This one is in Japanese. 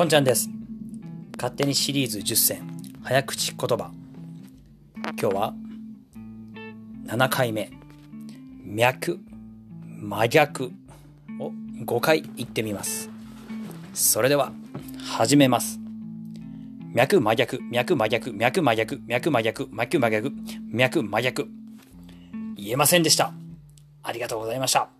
こんちゃんです。勝手にシリーズ10選、早口言葉。今日は、7回目、脈、真逆を5回言ってみます。それでは、始めます。脈真逆、脈真逆、脈真逆、脈真逆、脈真逆、脈真逆。言えませんでした。ありがとうございました。